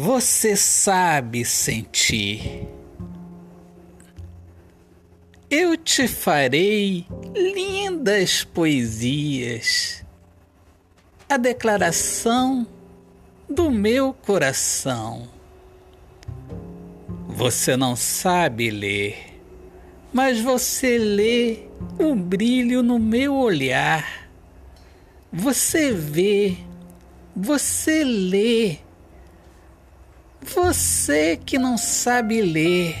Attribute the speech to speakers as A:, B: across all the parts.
A: Você sabe sentir. Eu te farei lindas poesias, a declaração do meu coração. Você não sabe ler, mas você lê o brilho no meu olhar. Você vê, você lê você que não sabe ler,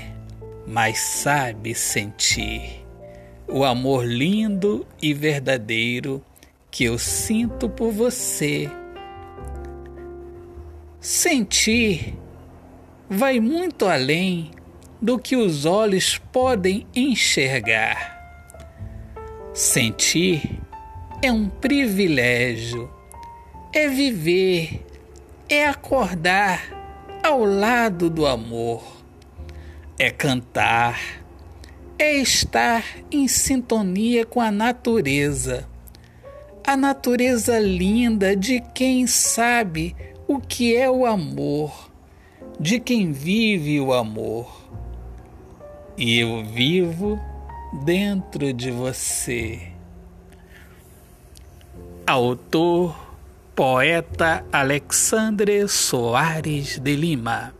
A: mas sabe sentir o amor lindo e verdadeiro que eu sinto por você. Sentir vai muito além do que os olhos podem enxergar. Sentir é um privilégio, é viver, é acordar ao lado do amor. É cantar, é estar em sintonia com a natureza. A natureza linda de quem sabe o que é o amor, de quem vive o amor. E eu vivo dentro de você. Autor Poeta Alexandre Soares de Lima.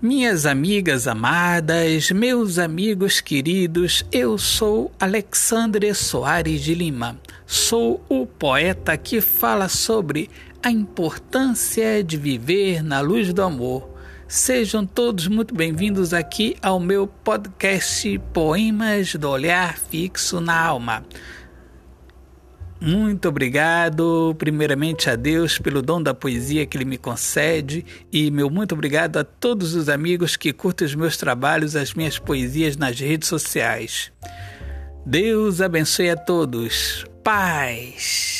A: Minhas amigas amadas, meus amigos queridos, eu sou Alexandre Soares de Lima. Sou o poeta que fala sobre a importância de viver na luz do amor. Sejam todos muito bem-vindos aqui ao meu podcast Poemas do Olhar Fixo na Alma. Muito obrigado, primeiramente a Deus pelo dom da poesia que Ele me concede e meu muito obrigado a todos os amigos que curtem os meus trabalhos, as minhas poesias nas redes sociais. Deus abençoe a todos. Paz.